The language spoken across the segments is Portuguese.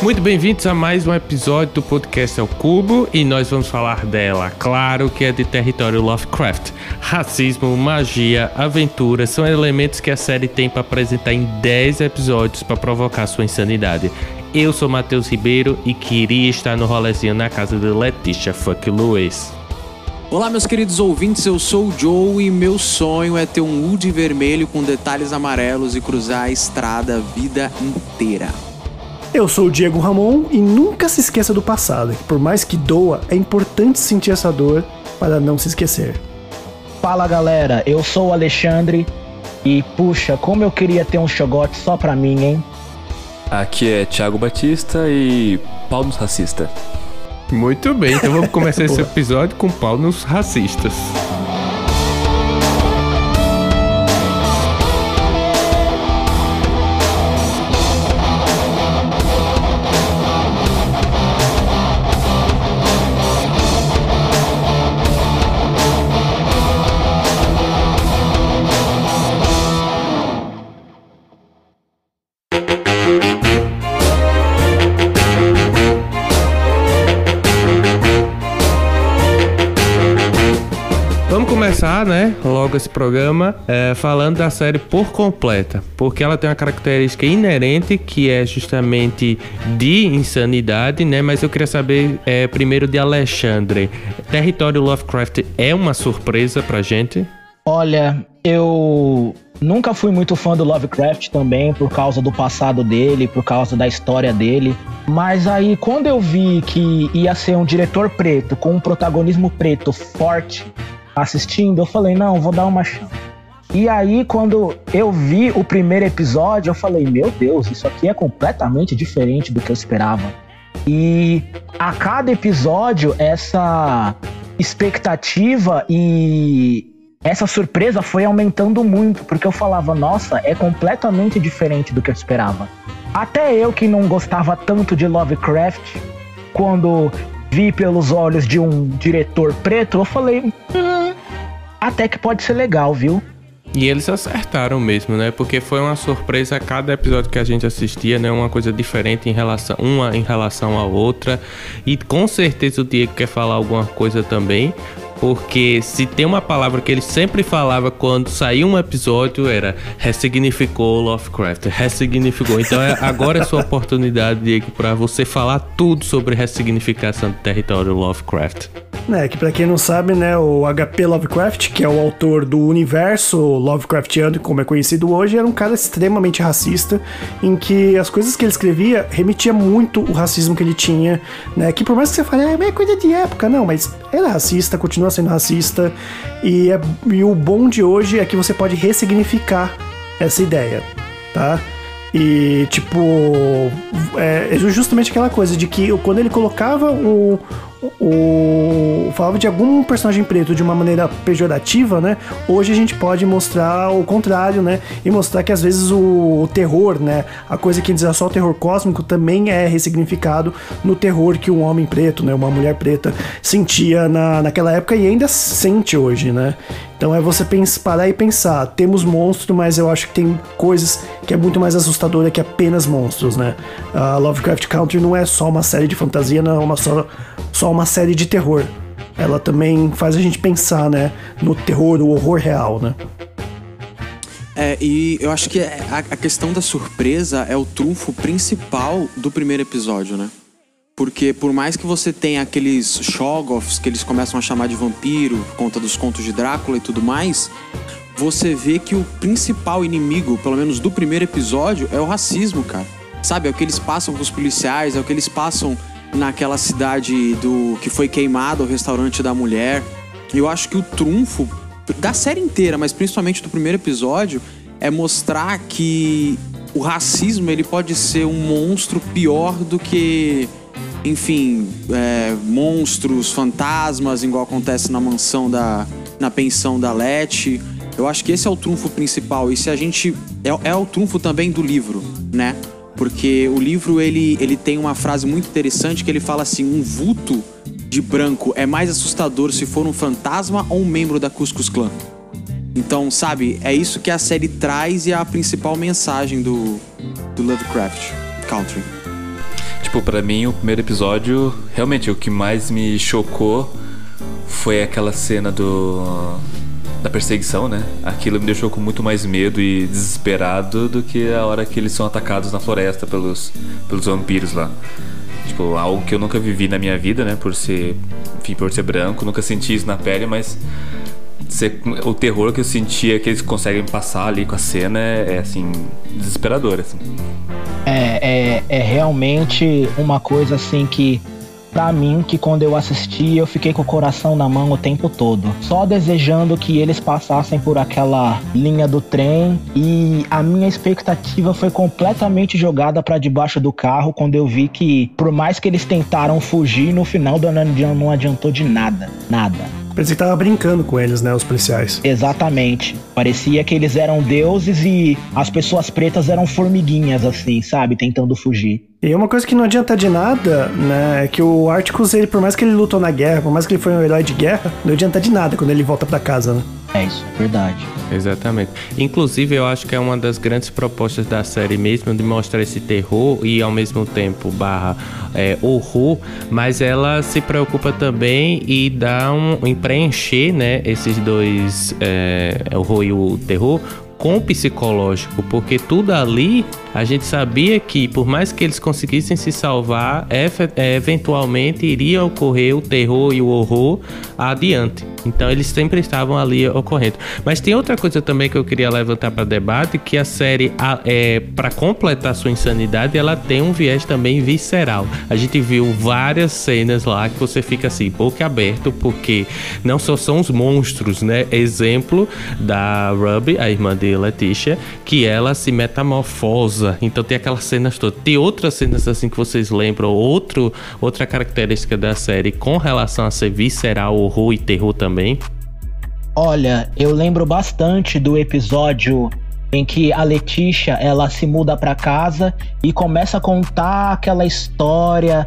Muito bem-vindos a mais um episódio do podcast ao Cubo e nós vamos falar dela, claro que é de território Lovecraft. Racismo, magia, aventura são elementos que a série tem para apresentar em 10 episódios para provocar sua insanidade. Eu sou Matheus Ribeiro e queria estar no rolezinho na casa de Letícia Fuck Lewis. Olá, meus queridos ouvintes, eu sou o Joe e meu sonho é ter um Woody vermelho com detalhes amarelos e cruzar a estrada a vida inteira. Eu sou o Diego Ramon e nunca se esqueça do passado. que Por mais que doa, é importante sentir essa dor para não se esquecer. Fala galera, eu sou o Alexandre e puxa, como eu queria ter um chogote só pra mim, hein? Aqui é Thiago Batista e pau nos racista. Muito bem, então vamos começar esse episódio com pau nos racistas. Né, logo esse programa, é, falando da série por completa, porque ela tem uma característica inerente que é justamente de insanidade, né? Mas eu queria saber é, primeiro de Alexandre, Território Lovecraft é uma surpresa pra gente? Olha, eu nunca fui muito fã do Lovecraft também, por causa do passado dele, por causa da história dele. Mas aí, quando eu vi que ia ser um diretor preto, com um protagonismo preto forte assistindo, eu falei, não, vou dar uma chance. E aí, quando eu vi o primeiro episódio, eu falei, meu Deus, isso aqui é completamente diferente do que eu esperava. E a cada episódio, essa expectativa e essa surpresa foi aumentando muito, porque eu falava, nossa, é completamente diferente do que eu esperava. Até eu que não gostava tanto de Lovecraft, quando vi pelos olhos de um diretor preto, eu falei, hum, até que pode ser legal, viu? E eles acertaram mesmo, né? Porque foi uma surpresa a cada episódio que a gente assistia, né? Uma coisa diferente em relação uma em relação à outra. E com certeza o Diego quer falar alguma coisa também, porque se tem uma palavra que ele sempre falava quando saía um episódio era ressignificou Lovecraft, ressignificou. Então é, agora é sua oportunidade, Diego, para você falar tudo sobre ressignificação do território Lovecraft. É, que pra quem não sabe, né, o HP Lovecraft, que é o autor do universo Lovecraftiano, como é conhecido hoje, era um cara extremamente racista, em que as coisas que ele escrevia remetia muito o racismo que ele tinha, né, que por mais que você fale, é, é coisa de época, não, mas era racista, continua sendo racista, e, é, e o bom de hoje é que você pode ressignificar essa ideia, tá? E, tipo, é é justamente aquela coisa de que quando ele colocava o, o. falava de algum personagem preto de uma maneira pejorativa, né? Hoje a gente pode mostrar o contrário, né? E mostrar que às vezes o, o terror, né? A coisa que diz só o terror cósmico também é ressignificado no terror que um homem preto, né? Uma mulher preta sentia na, naquela época e ainda sente hoje, né? Então é você pensar, parar e pensar, temos monstros, mas eu acho que tem coisas que é muito mais assustadora que apenas monstros, né? A Lovecraft Country não é só uma série de fantasia, não é uma só, só uma série de terror. Ela também faz a gente pensar, né, no terror, o horror real, né? É, e eu acho que é- a, a questão da surpresa é o trunfo principal do primeiro episódio, né? Porque por mais que você tenha aqueles Shoggoths que eles começam a chamar de vampiro, por conta dos contos de Drácula e tudo mais, você vê que o principal inimigo, pelo menos do primeiro episódio, é o racismo, cara. Sabe, é o que eles passam com os policiais, é o que eles passam naquela cidade do que foi queimado o restaurante da mulher. Eu acho que o trunfo da série inteira, mas principalmente do primeiro episódio, é mostrar que o racismo ele pode ser um monstro pior do que, enfim, é, monstros, fantasmas, igual acontece na mansão da. na pensão da Letty. Eu acho que esse é o trunfo principal. E se a gente. É, é o trunfo também do livro, né? Porque o livro ele, ele tem uma frase muito interessante que ele fala assim: um vulto de branco é mais assustador se for um fantasma ou um membro da Cuscus Clan. Então, sabe, é isso que a série traz e é a principal mensagem do, do Lovecraft Country. Tipo, pra mim, o primeiro episódio, realmente, o que mais me chocou foi aquela cena do. da perseguição, né? Aquilo me deixou com muito mais medo e desesperado do que a hora que eles são atacados na floresta pelos, pelos vampiros lá. Tipo, algo que eu nunca vivi na minha vida, né? Por ser. Enfim, por ser branco, nunca senti isso na pele, mas ser- o terror que eu sentia que eles conseguem passar ali com a cena é, é, assim, desesperador, assim. É, é, é realmente uma coisa assim que, pra mim, que quando eu assisti, eu fiquei com o coração na mão o tempo todo. Só desejando que eles passassem por aquela linha do trem. E a minha expectativa foi completamente jogada pra debaixo do carro quando eu vi que, por mais que eles tentaram fugir, no final não adiantou de nada. Nada. Parecia que tava brincando com eles, né, os policiais. Exatamente. Parecia que eles eram deuses e as pessoas pretas eram formiguinhas, assim, sabe? Tentando fugir. E uma coisa que não adianta de nada, né, é que o Articus, ele, por mais que ele lutou na guerra, por mais que ele foi um herói de guerra, não adianta de nada quando ele volta pra casa, né? É isso, verdade. Exatamente. Inclusive, eu acho que é uma das grandes propostas da série mesmo de mostrar esse terror e ao mesmo tempo barra é, horror, mas ela se preocupa também e dá um em preencher, né, esses dois é, horror e o terror com o psicológico, porque tudo ali a gente sabia que por mais que eles conseguissem se salvar, é, eventualmente iria ocorrer o terror e o horror adiante. Então eles sempre estavam ali ocorrendo. Mas tem outra coisa também que eu queria levantar para debate, que a série, é, para completar sua insanidade, ela tem um viés também visceral. A gente viu várias cenas lá que você fica assim, boca aberto, porque não só são os monstros, né? Exemplo da Ruby, a irmã de Letitia, que ela se metamorfosa. Então tem aquelas cenas todas. Tem outras cenas assim que vocês lembram, outro, outra característica da série com relação a ser visceral, horror e terror também. Olha, eu lembro bastante do episódio em que a Letícia ela se muda pra casa e começa a contar aquela história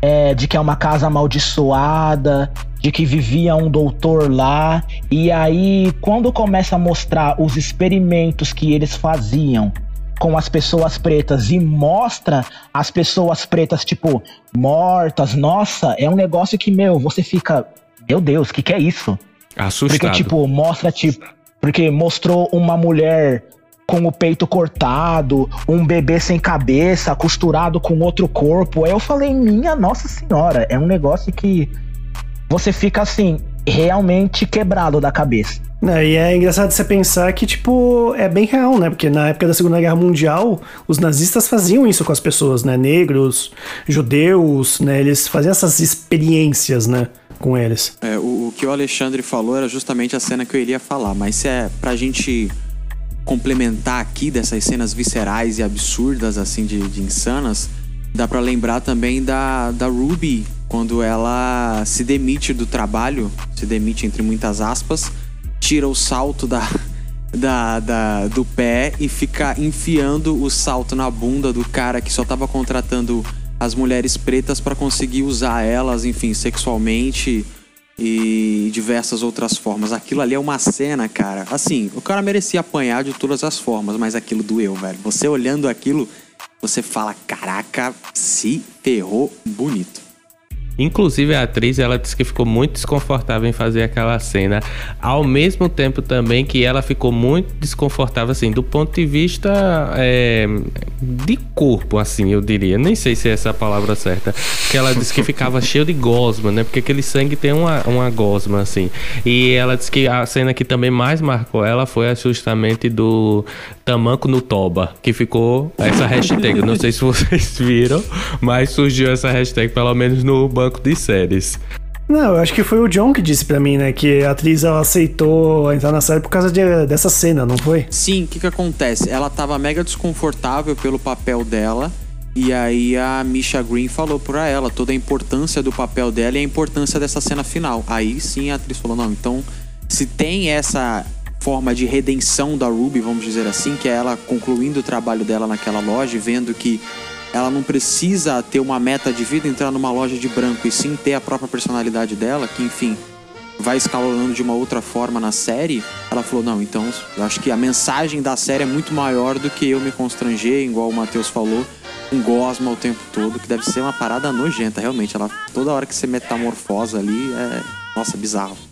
é, de que é uma casa amaldiçoada, de que vivia um doutor lá. E aí, quando começa a mostrar os experimentos que eles faziam com as pessoas pretas e mostra as pessoas pretas, tipo, mortas, nossa, é um negócio que, meu, você fica. Meu Deus, o que, que é isso? Assustado. Porque, tipo, mostra, tipo. Porque mostrou uma mulher com o peito cortado, um bebê sem cabeça, costurado com outro corpo. Aí eu falei, minha Nossa Senhora, é um negócio que você fica assim, realmente quebrado da cabeça. Né, e é engraçado você pensar que, tipo, é bem real, né? Porque na época da Segunda Guerra Mundial, os nazistas faziam isso com as pessoas, né? Negros, judeus, né? Eles faziam essas experiências, né? Com eles. É, o, o que o Alexandre falou era justamente a cena que eu iria falar, mas se é pra gente complementar aqui dessas cenas viscerais e absurdas, assim, de, de insanas, dá pra lembrar também da, da Ruby, quando ela se demite do trabalho, se demite entre muitas aspas, tira o salto da, da, da- do pé e fica enfiando o salto na bunda do cara que só tava contratando as mulheres pretas pra conseguir usar elas, enfim, sexualmente e diversas outras formas. Aquilo ali é uma cena, cara. Assim, o cara merecia apanhar de todas as formas, mas aquilo doeu, velho. Você olhando aquilo, você fala: caraca, se ferrou bonito. Inclusive a atriz, ela disse que ficou muito desconfortável em fazer aquela cena, ao mesmo tempo também que ela ficou muito desconfortável assim, do ponto de vista é, de corpo, assim, eu diria. Nem sei se é essa a palavra certa. Que ela disse que ficava cheio de gosma, né? Porque aquele sangue tem uma, uma gosma, assim. E ela disse que a cena que também mais marcou ela foi justamente do tamanco no toba, que ficou essa hashtag. Não sei se vocês viram, mas surgiu essa hashtag pelo menos no banco de séries. Não, eu acho que foi o John que disse pra mim, né? Que a atriz ela aceitou entrar na série por causa de- dessa cena, não foi? Sim, o que que acontece? Ela tava mega desconfortável pelo papel dela. E aí a Misha Green falou pra ela toda a importância do papel dela e a importância dessa cena final. Aí sim a atriz falou: não, então se tem essa forma de redenção da Ruby, vamos dizer assim, que é ela concluindo o trabalho dela naquela loja e vendo que ela não precisa ter uma meta de vida, entrar numa loja de branco e sim ter a própria personalidade dela, que enfim, vai escalonando de uma outra forma na série, ela falou: não, então eu acho que a mensagem da série é muito maior do que eu me constranger, igual o Matheus falou, um gosma o tempo todo, que deve ser uma parada nojenta, realmente. Ela, toda hora que você metamorfosa ali, é. Nossa, bizarro.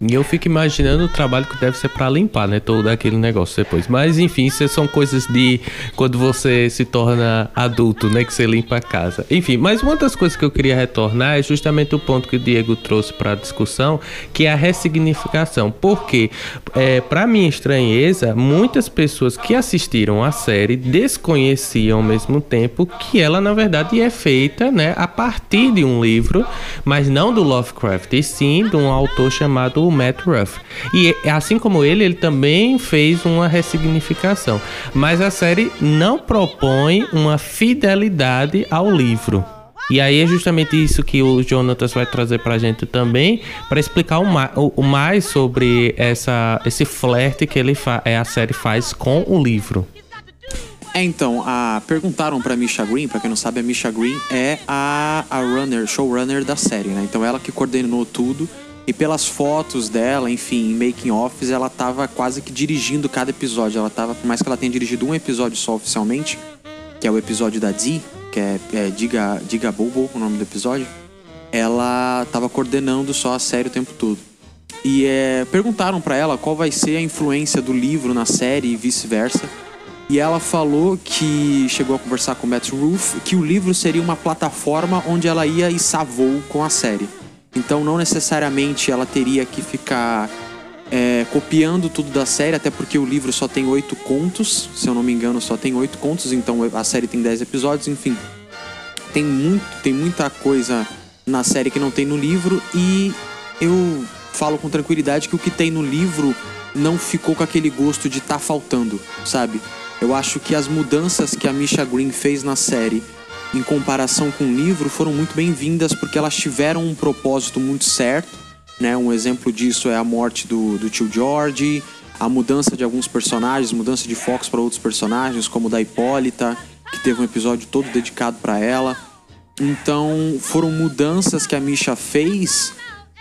E eu fico imaginando o trabalho que deve ser pra limpar, né? Todo aquele negócio depois. Mas enfim, isso são coisas de quando você se torna adulto, né? Que você limpa a casa. Enfim, mas uma das coisas que eu queria retornar é justamente o ponto que o Diego trouxe pra discussão, que é a ressignificação. Porque, é, para minha estranheza, muitas pessoas que assistiram a série desconheciam ao mesmo tempo que ela, na verdade, é feita, né? A partir de um livro, mas não do Lovecraft, e sim de um autor chamado Matt Ruff. E assim como ele, ele também fez uma ressignificação. Mas a série não propõe uma fidelidade ao livro. E aí é justamente isso que o Jonatas vai trazer pra gente também, para explicar o, ma o- mais sobre essa, esse flerte que ele é, a série faz com o livro. É, então, a, perguntaram pra Misha Green, pra quem não sabe, a Misha Green é a, a runner, showrunner da série, né? Então ela que coordenou tudo. E pelas fotos dela, enfim, em making offs, ela tava quase que dirigindo cada episódio. Ela tava, por mais que ela tenha dirigido um episódio só oficialmente, que é o episódio da Dee, que é, é Diga, Diga Bobo, o nome do episódio, ela tava coordenando só a série o tempo todo. E é, perguntaram pra ela qual vai ser a influência do livro na série e vice-versa. E ela falou que chegou a conversar com o Matt Roof que o livro seria uma plataforma onde ela ia içar voo com a série. Então não necessariamente ela teria que ficar é, copiando tudo da série, até porque o livro só tem oito contos, se eu não me engano, só tem oito contos, então a série tem dez episódios, enfim. Tem, muito, tem muita coisa na série que não tem no livro e eu falo com tranquilidade que o que tem no livro não ficou com aquele gosto de tá faltando, sabe? Eu acho que as mudanças que a Misha Green fez na série em comparação com o livro foram muito bem-vindas porque elas tiveram um propósito muito certo, né? Um exemplo disso é a morte do, do tio George, a mudança de alguns personagens, mudança de focos para outros personagens, como o da Hipólita, que teve um episódio todo dedicado para ela. Então, foram mudanças que a Misha fez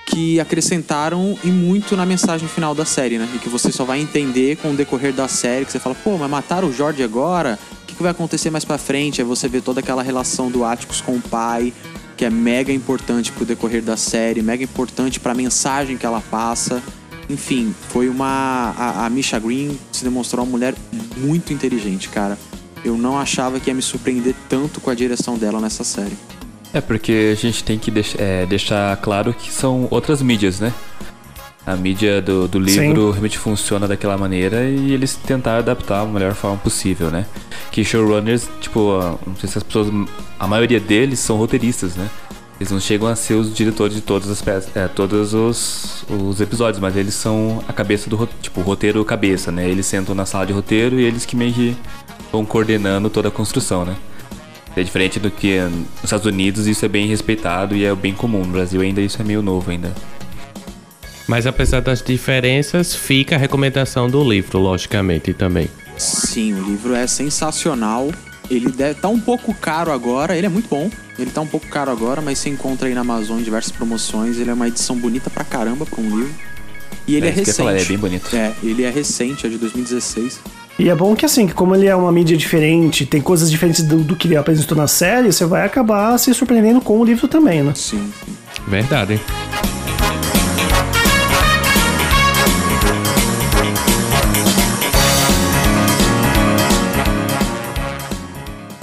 que acrescentaram e muito na mensagem final da série, né? E que você só vai entender com o decorrer da série, que você fala, pô, mas mataram o George agora? O que, vai acontecer mais pra frente? Aí você vê toda aquela relação do Atticus com o pai, que é mega importante pro decorrer da série, mega importante pra mensagem que ela passa. Enfim, foi uma. A, a Misha Green se demonstrou uma mulher muito inteligente, cara. Eu não achava que ia me surpreender tanto com a direção dela nessa série. É porque a gente tem que deix- é, deixar claro que são outras mídias, né? A mídia do, do livro realmente funciona daquela maneira e eles tentaram adaptar da melhor forma possível, né? Que showrunners, tipo, não sei se as pessoas. A maioria deles são roteiristas, né? Eles não chegam a ser os diretores de todas as peças, é, todos os, os episódios, mas eles são a cabeça do tipo, o roteiro cabeça, né? Eles sentam na sala de roteiro e eles que meio que vão coordenando toda a construção, né? É diferente do que nos Estados Unidos, isso é bem respeitado e é bem comum. No Brasil ainda isso é meio novo ainda. Mas apesar das diferenças, fica a recomendação do livro, logicamente, também. Sim, o livro é sensacional. Ele deve tá um pouco caro agora, ele é muito bom. Ele tá um pouco caro agora, mas você encontra aí na Amazon diversas promoções. Ele é uma edição bonita pra caramba pra um livro. E ele é, É, recente. falar, é bem bonito. É, ele é recente, é de 2016. E é bom que assim, que como ele é uma mídia diferente, tem coisas diferentes do, do que ele apresentou na série, você vai acabar se surpreendendo com o livro também, né? Sim, sim. Verdade.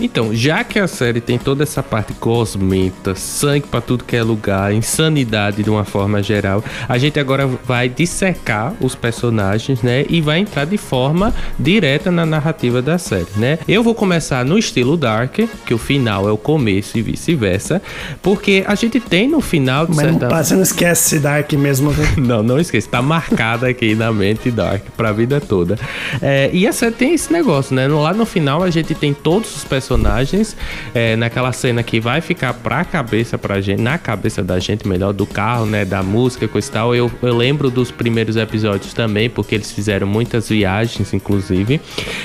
Então, já que a série tem toda essa parte cosmenta, sangue pra tudo que é lugar, insanidade de uma forma geral, a gente agora vai dissecar os personagens, né? E vai entrar de forma direta na narrativa da série, né? Eu vou começar no estilo Dark, que o final é o começo e vice-versa, porque a gente tem no final. Mas não, certa... pá, você não esquece Dark mesmo, né? Não, não esqueça, tá marcada aqui na mente Dark pra vida toda. É, e a série tem esse negócio, né? Lá no final a gente tem todos os personagens é, naquela cena que vai ficar pra cabeça pra gente, na cabeça da gente, melhor, do carro, né? Da música, coisa e tal. Eu, eu lembro dos primeiros episódios também, porque eles fizeram muitas viagens, inclusive.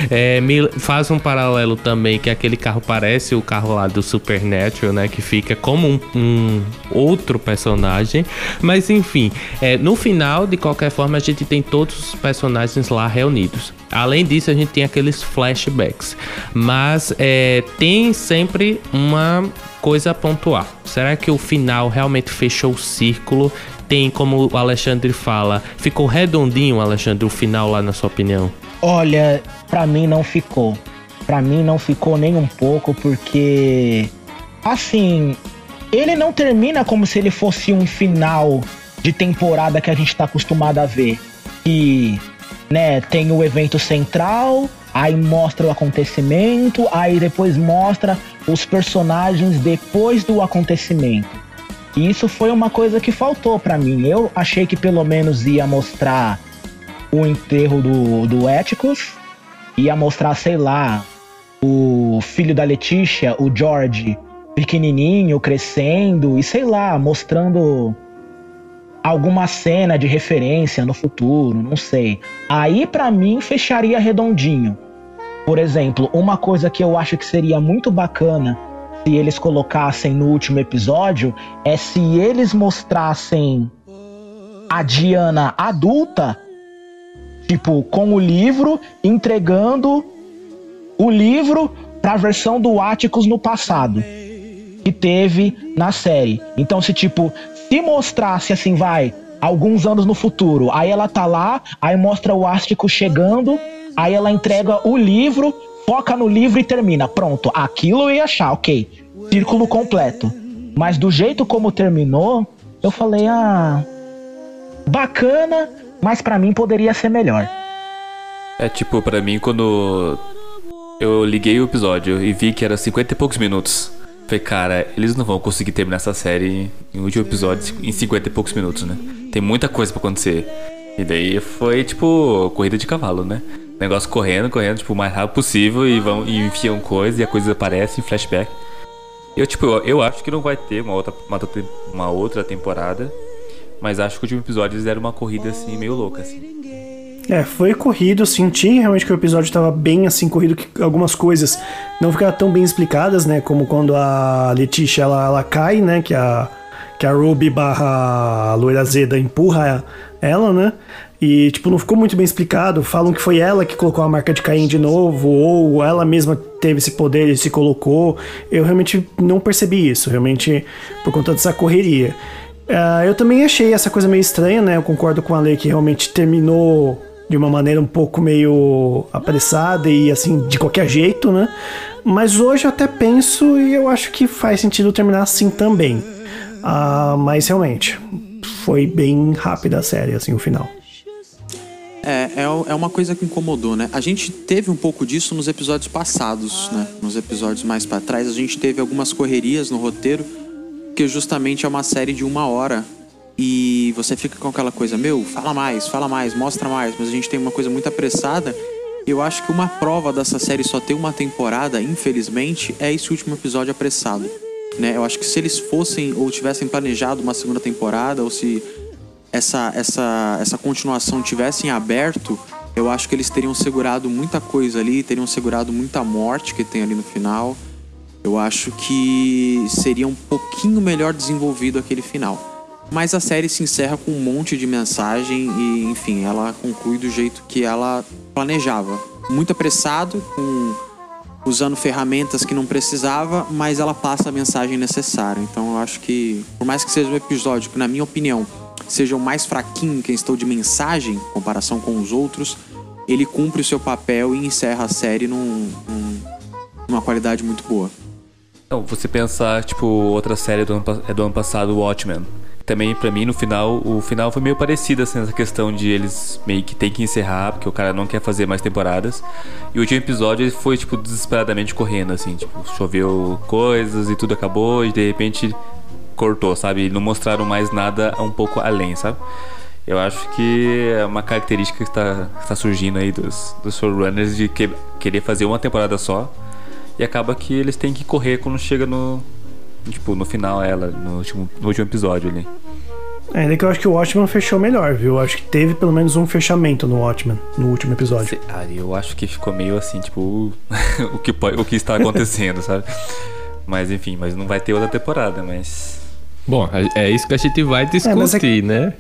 É, me faz um paralelo também que aquele carro parece o carro lá do Supernatural, né? Que fica como um, um outro personagem. Mas enfim, é, no final, de qualquer forma, a gente tem todos os personagens lá reunidos. Além disso, a gente tem aqueles flashbacks. Mas é, tem sempre uma coisa a pontuar. Será que o final realmente fechou o círculo? Tem, como o Alexandre fala, ficou redondinho, Alexandre, o final lá, na sua opinião? Olha, pra mim não ficou. Pra mim não ficou nem um pouco, porque. Assim. Ele não termina como se ele fosse um final de temporada que a gente tá acostumado a ver. Que, né, tem o evento central, aí mostra o acontecimento, aí depois mostra os personagens depois do acontecimento. E isso foi uma coisa que faltou pra mim. Eu achei que pelo menos ia mostrar o enterro do, do Éticos, ia mostrar, sei lá, o filho da Letícia, o George, pequenininho, crescendo, e sei lá, mostrando alguma cena de referência no futuro, não sei. Aí pra mim fecharia redondinho. Por exemplo, uma coisa que eu acho que seria muito bacana se eles colocassem no último episódio é se eles mostrassem a Diana adulta, tipo, com o livro, entregando o livro pra versão do Atticus no passado que teve na série. Então, se tipo, se mostrasse assim, vai, alguns anos no futuro, aí ela tá lá, aí mostra o Ástico chegando, aí ela entrega o livro, foca no livro e termina. Pronto, aquilo eu ia achar, ok. Círculo completo. Mas do jeito como terminou, eu falei, ah. Bacana, mas pra mim poderia ser melhor. É tipo, pra mim, quando eu liguei o episódio e vi que era 50 e poucos minutos. Falei, cara, eles não vão conseguir terminar essa série em um último episódio em 50 e poucos minutos, né? Tem muita coisa pra acontecer. E daí foi tipo corrida de cavalo, né? Negócio correndo, correndo, tipo, o mais rápido possível e vão e enfiam coisa e a coisa aparece em flashback. Eu, tipo, eu, eu acho que não vai ter uma outra, uma, uma outra temporada. Mas acho que o último episódio eles deram uma corrida assim, meio louca, assim. É, foi corrido, senti realmente que o episódio tava bem assim corrido, que algumas coisas não ficaram tão bem explicadas, né? Como quando a Letícia ela, ela cai, né? Que a, que a Ruby barra Loira Zeda empurra ela, né? E, tipo, não ficou muito bem explicado. Falam que foi ela que colocou a marca de Caim de novo, ou ela mesma teve esse poder e se colocou. Eu realmente não percebi isso, realmente por conta dessa correria. Ah, eu também achei essa coisa meio estranha, né? Eu concordo com a Lei que realmente terminou de uma maneira um pouco meio apressada e assim, de qualquer jeito, né? Mas hoje eu até penso e eu acho que faz sentido terminar assim também. Ah, mas realmente, foi bem rápida a série, assim, o final. É, é, é uma coisa que incomodou, né? A gente teve um pouco disso nos episódios passados, né? Nos episódios mais pra trás, a gente teve algumas correrias no roteiro, que justamente é uma série de uma hora. E você fica com aquela coisa, meu, fala mais, fala mais, mostra mais, mas a gente tem uma coisa muito apressada. Eu acho que uma prova dessa série só ter uma temporada, infelizmente, é esse último episódio apressado. Né? Eu acho que se eles fossem ou tivessem planejado uma segunda temporada, ou se essa, essa, essa continuação tivesse em aberto, eu acho que eles teriam segurado muita coisa ali, teriam segurado muita morte que tem ali no final. Eu acho que seria um pouquinho melhor desenvolvido aquele final. Mas a série se encerra com um monte de mensagem e, enfim, ela conclui do jeito que ela planejava. Muito apressado, com usando ferramentas que não precisava, mas ela passa a mensagem necessária. Então eu acho que, por mais que seja um episódio que, na minha opinião, seja o mais fraquinho em questão de mensagem, em comparação com os outros, ele cumpre o seu papel e encerra a série num, num, numa qualidade muito boa. Não, você pensar, tipo, outra série do ano, é do ano passado, Watchmen. Também, pra mim, no final, o final foi meio parecido, assim, nessa questão de eles meio que tem que encerrar, porque o cara não quer fazer mais temporadas. E o último episódio ele foi, tipo, desesperadamente correndo, assim, tipo, choveu coisas e tudo acabou, e de repente cortou, sabe? Não mostraram mais nada um pouco além, sabe? Eu acho que é uma característica que está, está surgindo aí dos, dos showrunners de que- querer fazer uma temporada só. E acaba que eles têm que correr quando chega no. Tipo, no final ela, no último, no último episódio ali. Ainda que eu acho que o Watchmen fechou melhor, viu? Eu acho que teve pelo menos um fechamento no Watchmen, no último episódio. Se- Ah, eu acho que ficou meio assim, tipo, o, que, pode- o que está acontecendo, sabe? Mas enfim, mas não vai ter outra temporada, mas. Bom, é é isso que a gente vai é discutir, né?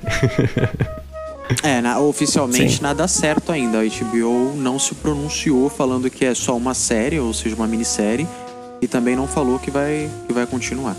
É, na- oficialmente Sim. nada certo ainda. A HBO não se pronunciou falando que é só uma série, ou seja, uma minissérie, e também não falou que vai, que vai continuar.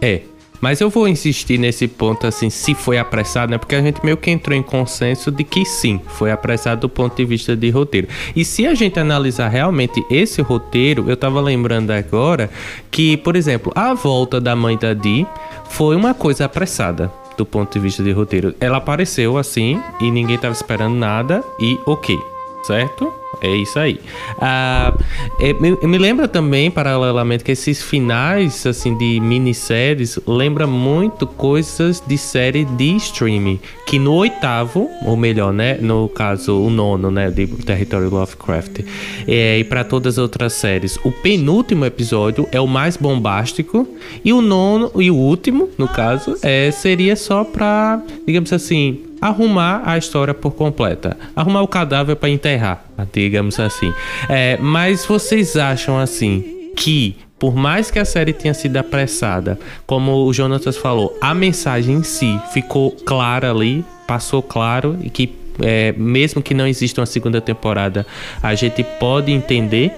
É. Mas eu vou insistir nesse ponto, assim, se foi apressado, né? Porque a gente meio que entrou em consenso de que sim, foi apressado do ponto de vista de roteiro. E se a gente analisar realmente esse roteiro, eu tava lembrando agora que, por exemplo, a volta da mãe da Dee foi uma coisa apressada do ponto de vista de roteiro. Ela apareceu assim e ninguém tava esperando nada e ok, certo? É isso aí. Ah, é, me, me lembra também, paralelamente, que esses finais assim de minisséries lembra muito coisas de série de streaming. Que no oitavo, ou melhor, né? No caso, o nono, né? De Território Lovecraft. É, e para todas as outras séries, o penúltimo episódio é o mais bombástico. E o nono, e o último, no caso, é, seria só pra, digamos assim, arrumar a história por completa. Arrumar o cadáver para enterrar, digamos assim. É, mas vocês acham assim que por mais que a série tenha sido apressada, como o Jonatas falou, a mensagem em si ficou clara ali, passou claro e que é, mesmo que não exista uma segunda temporada, a gente pode entender.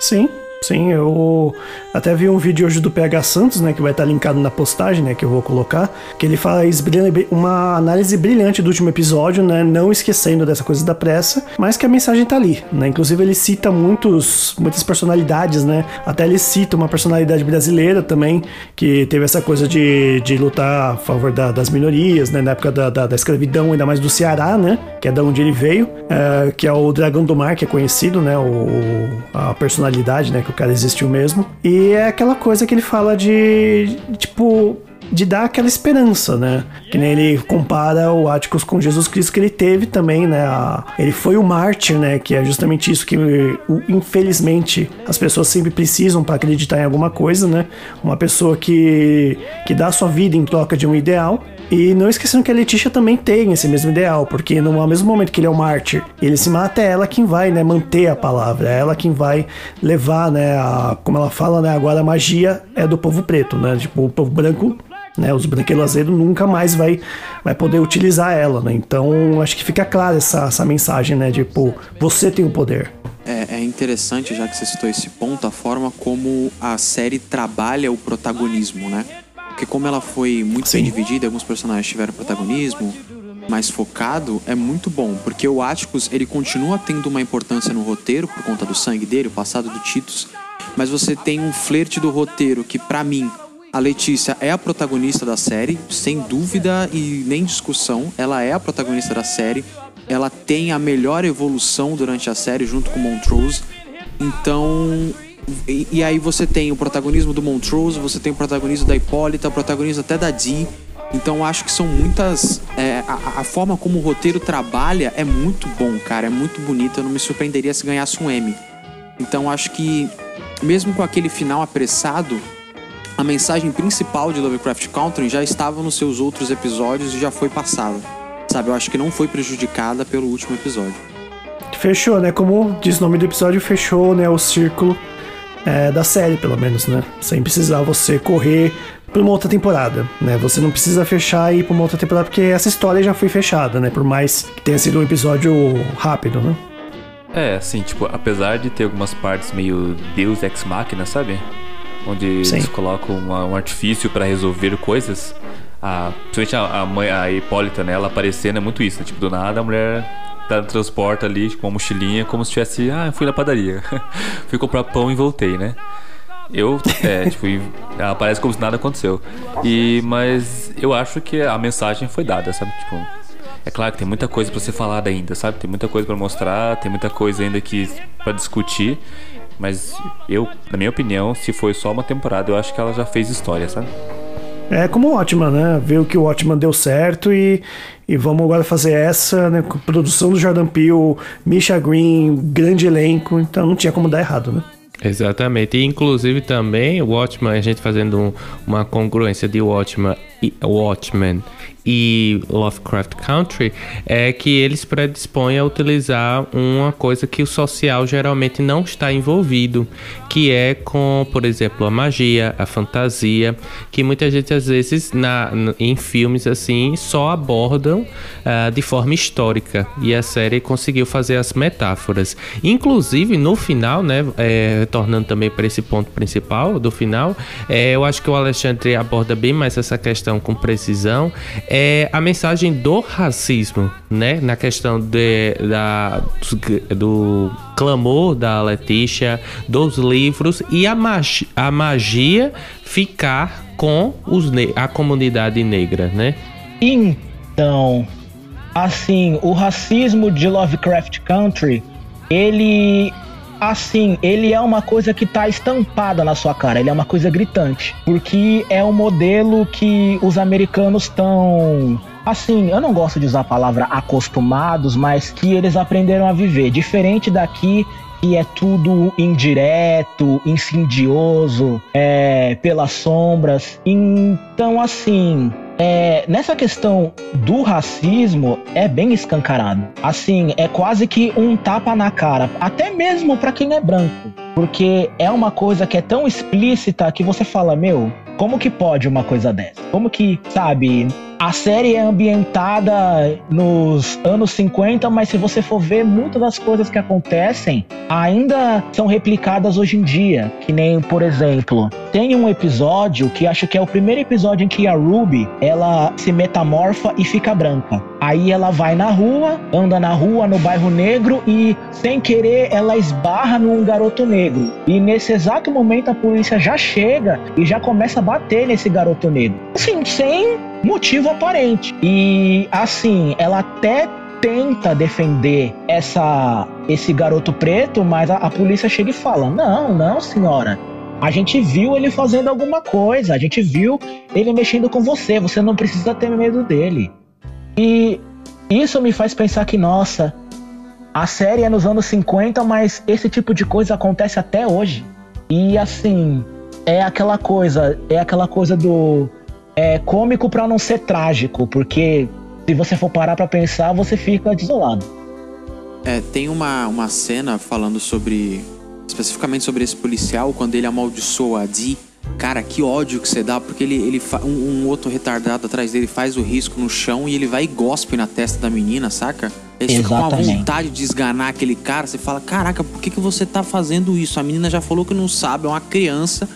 Sim, sim, eu até vi um vídeo hoje do PH Santos, né, que vai estar linkado na postagem, né, que eu vou colocar, que ele faz uma análise brilhante do último episódio, né, não esquecendo dessa coisa da pressa, mas que a mensagem tá ali, né, inclusive ele cita muitos, muitas personalidades, né, até ele cita uma personalidade brasileira também, que teve essa coisa de, de lutar a favor da- das minorias, né, na época da, da, da escravidão, ainda mais do Ceará, né, que é da onde ele veio, é, que é o Dragão do Mar, que é conhecido, né, o, a personalidade, né, que cara existiu mesmo. E é aquela coisa que ele fala de, tipo, de dar aquela esperança, né? Que nem ele compara o Atticus com Jesus Cristo que ele teve também, né? A- ele foi o mártir, né? Que é justamente isso que, infelizmente, as pessoas sempre precisam para acreditar em alguma coisa, né? Uma pessoa que, que dá sua vida em troca de um ideal. E não esquecendo que a Letícia também tem esse mesmo ideal, porque no mesmo momento que ele é o mártir, ele se mata, é ela quem vai, né, manter a palavra, é ela quem vai levar, né, a, como ela fala, né, agora a magia é do povo preto, né, tipo, o povo branco, né, os branquelazeiros nunca mais vai, vai poder utilizar ela, né, então acho que fica clara essa, essa mensagem, né, tipo, você tem o poder. É, é interessante, já que você citou esse ponto, a forma como a série trabalha o protagonismo, né? Porque como ela foi muito bem Sim. dividida, alguns personagens tiveram protagonismo mais focado, é muito bom. Porque o Atticus, ele continua tendo uma importância no roteiro, por conta do sangue dele, o passado do Titus. Mas você tem um flerte do roteiro que, pra mim, a Letícia é a protagonista da série, sem dúvida e nem discussão. Ela é a protagonista da série. Ela tem a melhor evolução durante a série, junto com Montrose. Então. E, aí você tem o protagonismo do Montrose, você tem o protagonismo da Hipólita, o protagonismo até da Dee. Então acho que são muitas. é, a, a forma como o roteiro trabalha é muito bom, cara. É muito bonito. Eu não me surpreenderia se ganhasse um M. Então acho que, mesmo com aquele final apressado, a mensagem principal de Lovecraft Country já estava nos seus outros episódios e já foi passada. Sabe, eu acho que não foi prejudicada pelo último episódio. Fechou, né, como diz o nome do episódio, fechou, né, o círculo é, da série, pelo menos, né, sem precisar você correr pra uma outra temporada, né, você não precisa fechar e ir pra uma outra temporada porque essa história já foi fechada, né, por mais que tenha sido um episódio rápido, né. É, assim, tipo, apesar de ter algumas partes meio Deus Ex Machina, sabe? Onde Sim. eles colocam uma- um artifício pra resolver coisas. A, principalmente a, a mãe, a Hipólita, né? Ela aparecendo é muito isso, né? Tipo, do nada a mulher transporta ali com uma mochilinha, como se tivesse, ah, fui na padaria. fui comprar pão e voltei, né? Eu, é, tipo, ela parece como se nada aconteceu. E, mas eu acho que a mensagem foi dada, sabe? Tipo, é claro que tem muita coisa para ser falada ainda, sabe? Tem muita coisa para mostrar, tem muita coisa ainda que para discutir. Mas eu, na minha opinião, se foi só uma temporada, eu acho que ela já fez história, sabe? É como o Watchman, né? Ver o que o Watchman deu certo e, e vamos agora fazer essa, né? Com produção do Jordan Peele, Misha Green, grande elenco, então não tinha como dar errado, né? Exatamente. E inclusive também o Watchman, a gente fazendo um, uma congruência de Watchman Watchmen e Lovecraft Country é que eles predispõem a utilizar uma coisa que o social geralmente não está envolvido, que é com, por exemplo, a magia, a fantasia, que muita gente às vezes na, em filmes assim só abordam uh, de forma histórica e a série conseguiu fazer as metáforas. Inclusive no final, né, é, retornando também para esse ponto principal do final, é, eu acho que o Alexandre aborda bem mais essa questão questão com precisão é a mensagem do racismo, né? Na questão de, da, do clamor da Letícia, dos livros e a magia, a magia ficar com os a comunidade negra, né? Então, assim, o racismo de Lovecraft Country, ele assim, ele é uma coisa que tá estampada na sua cara, ele é uma coisa gritante. Porque é um modelo que os americanos estão. Assim, eu não gosto de usar a palavra acostumados, mas que eles aprenderam a viver. Diferente daqui, que é tudo indireto, insidioso, é, pelas sombras. Então, assim, é, nessa questão do racismo é bem escancarado. Assim, é quase que um tapa na cara, até mesmo para quem é branco, porque é uma coisa que é tão explícita que você fala, meu, como que pode uma coisa dessa? Como que, sabe, a série é ambientada nos anos 50, mas se você for ver, muitas das coisas que acontecem ainda são replicadas hoje em dia. Que nem, por exemplo, tem um episódio que acho que é o primeiro episódio em que a Ruby ela se metamorfa e fica branca. Aí ela vai na rua, anda na rua no bairro negro e, sem querer, ela esbarra num garoto negro. E nesse exato momento a polícia já chega e já começa a bater nesse garoto negro. Assim, sem motivo aparente. E assim, ela até tenta defender essa esse garoto preto, mas a, a, polícia chega e fala: "Não, não, senhora. A gente viu ele fazendo alguma coisa, a gente viu ele mexendo com você, você não precisa ter medo dele". E isso me faz pensar que, nossa, a série é nos anos 50, mas esse tipo de coisa acontece até hoje. E assim, é aquela coisa, é aquela coisa do é cômico para não ser trágico, porque se você for parar para pensar, você fica desolado. É, tem uma, uma cena falando sobre. especificamente sobre esse policial, quando ele amaldiçoa a Dee. Cara, que ódio que você dá, porque ele, ele um, um, outro retardado atrás dele faz o risco no chão e ele vai e gospe na testa da menina, saca? Ele fica com uma vontade de esganar aquele cara. Você fala: Caraca, por que, que você tá fazendo isso? A menina já falou que não sabe, é uma criança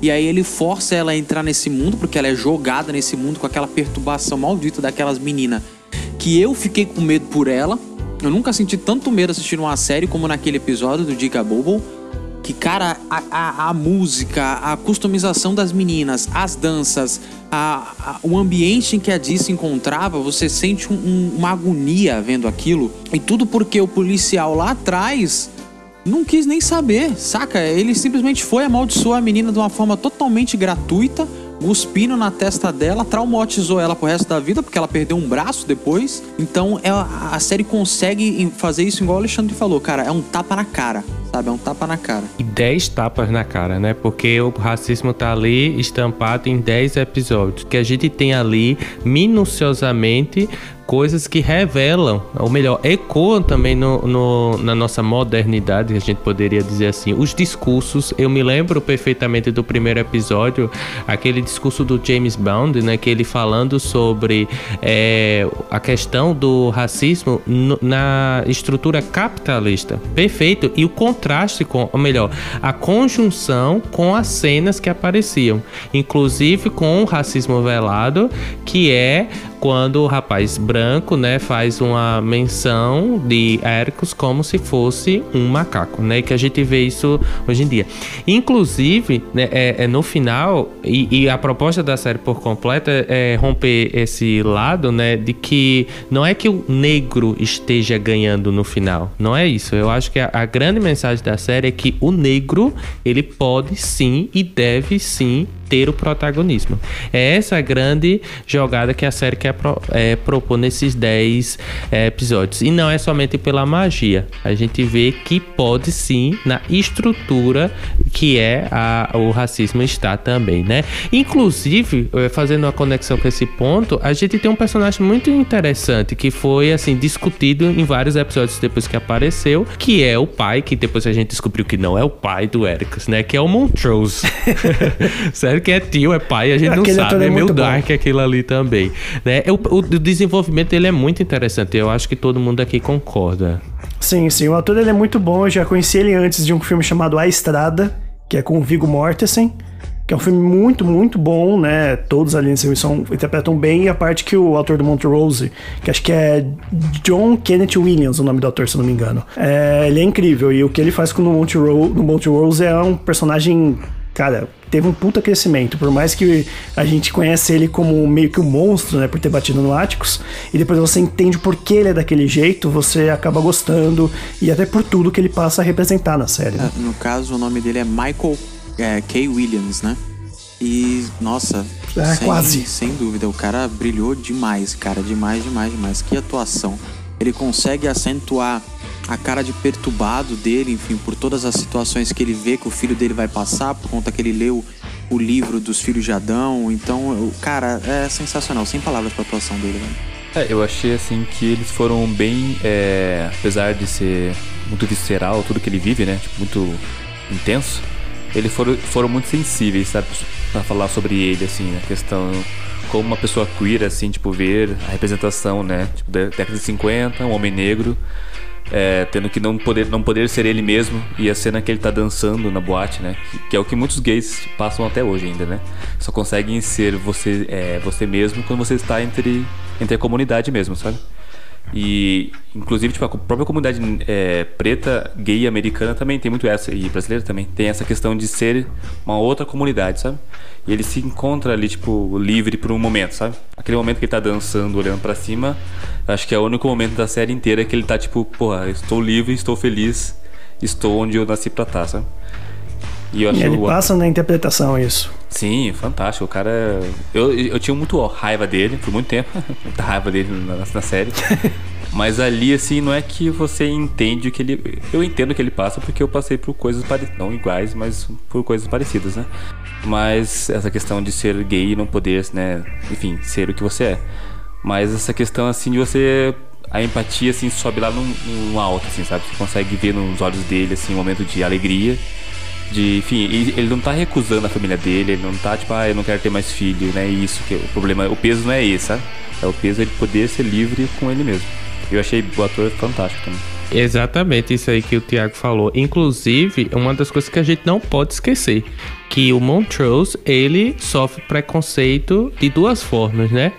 e aí ele força ela a entrar nesse mundo, porque ela é jogada nesse mundo com aquela perturbação maldita daquelas meninas. Que eu fiquei com medo por ela. Eu nunca senti tanto medo assistindo uma série como naquele episódio do Diga Bobo. Que, cara, a, a, a, música, a customização das meninas, as danças, a, o ambiente em que a Dee se encontrava, você sente um, um, uma agonia vendo aquilo. E tudo porque o policial lá atrás não quis nem saber, saca? Ele simplesmente foi amaldiçoar a menina de uma forma totalmente gratuita, cuspindo na testa dela, traumatizou ela pro resto da vida, porque ela perdeu um braço depois. Então é, a série consegue fazer isso igual o Alexandre falou, cara, é um tapa na cara. Sabe, é um tapa na cara. E 10 tapas na cara, né? Porque o racismo tá ali estampado em 10 episódios. Que a gente tem ali minuciosamente coisas que revelam, ou melhor, ecoam também no, no, na nossa modernidade, a gente poderia dizer assim. Os discursos, eu me lembro perfeitamente do primeiro episódio, aquele discurso do James Bond, né, que ele falando sobre é, a questão do racismo na estrutura capitalista. Perfeito. E o contraste com, ou melhor, a conjunção com as cenas que apareciam, inclusive com o racismo velado, que é quando o rapaz branco, né, faz uma menção de Ericus como se fosse um macaco, né, que a gente vê isso hoje em dia. Inclusive, né, é, é no final, e, e, a proposta da série por completo é, é romper esse lado, né, de que não é que o negro esteja ganhando no final, não é isso. Eu acho que a, a grande mensagem da série é que o negro, ele pode sim e deve sim ter o protagonismo. É essa a grande jogada que a série quer pro, é, propor nesses 10 é, episódios. E não é somente pela magia. A gente vê que pode sim, na estrutura que é a, o racismo está também, né? Inclusive, é, fazendo uma conexão com esse ponto, a gente tem um personagem muito interessante que foi assim discutido em vários episódios depois que apareceu, que é o pai, que depois a gente descobriu que não é o pai do Ericus, né? Que é o Montrose. certo? Que é tio, é pai, a gente Aquele não sabe. É, é meio dark bom. aquilo ali também. Né? O, o, desenvolvimento dele é muito interessante. Eu acho que todo mundo aqui concorda. Sim, sim. O ator ele é muito bom. Eu já conheci ele antes de um filme chamado A Estrada, que é com o Viggo Mortensen. Que é um filme muito, muito bom, né? Todos ali nesse filme são, interpretam bem. E a parte que o autor do Montrose, que acho que é John Kenneth Williams, o nome do ator, se não me engano. É, ele é incrível. E o que ele faz com o Montrose, no Montrose é um personagem cara, teve um puta crescimento. Por mais que a gente conhece ele como meio que um monstro, né? Por ter batido no Atticus. E depois você entende por que ele é daquele jeito, você acaba gostando. E até por tudo que ele passa a representar na série. Né? É, no caso, o nome dele é Michael é, K. Williams, né? E, nossa, é, sem, quase. sem dúvida, o cara brilhou demais, cara. Demais, demais, demais. Que atuação. Ele consegue acentuar a cara de perturbado dele, enfim, por todas as situações que ele vê que o filho dele vai passar, por conta que ele leu o livro dos filhos de Adão. Então, cara, é sensacional, sem palavras pra atuação dele, velho. É, eu achei assim que eles foram bem, é, apesar de ser muito visceral tudo que ele vive, né, tipo, muito intenso, eles foram, foram muito sensíveis, sabe, para falar sobre ele, assim, a questão como uma pessoa queer, assim, tipo, ver a representação, né, tipo, da década de 50, um homem negro é, tendo que não poder, não poder ser ele mesmo e a cena que ele tá dançando na boate, né? Que, é o que muitos gays passam até hoje ainda, né? Só conseguem ser você, é, você mesmo quando você está entre, entre a comunidade mesmo, sabe? E, inclusive, tipo, a própria comunidade é, preta, gay americana também tem muito essa, e brasileira também, tem essa questão de ser uma outra comunidade, sabe? E ele se encontra ali, tipo, livre por um momento, sabe? Aquele momento que ele tá dançando, olhando para cima, acho que é o único momento da série inteira que ele tá, tipo, porra, estou livre, estou feliz, estou onde eu nasci pra estar, tá, sabe? E eu acho ele o... passa na interpretação isso. Sim, fantástico. O cara. Eu, eu tinha muito raiva dele por muito tempo. muita raiva dele na, na série. Mas ali, assim, não é que você entende o que ele. Eu entendo o que ele passa porque eu passei por coisas parecidas. Não iguais, mas por coisas parecidas, né? Mas essa questão de ser gay e não poder, né? Enfim, ser o que você é. Mas essa questão, assim, de você. A empatia, assim, sobe lá no, no alto, assim, sabe? Você consegue ver nos olhos dele, assim, um momento de alegria de, enfim, ele não tá recusando a família dele, ele não tá tipo, ah, eu não quero ter mais filho, né? Isso que é o problema, o peso não é esse, sabe? É o peso de poder ser livre com ele mesmo. Eu achei o ator fantástico também. Exatamente isso aí que o Thiago falou. Inclusive, uma das coisas que a gente não pode esquecer, que o Montrose, ele sofre preconceito de duas formas, né?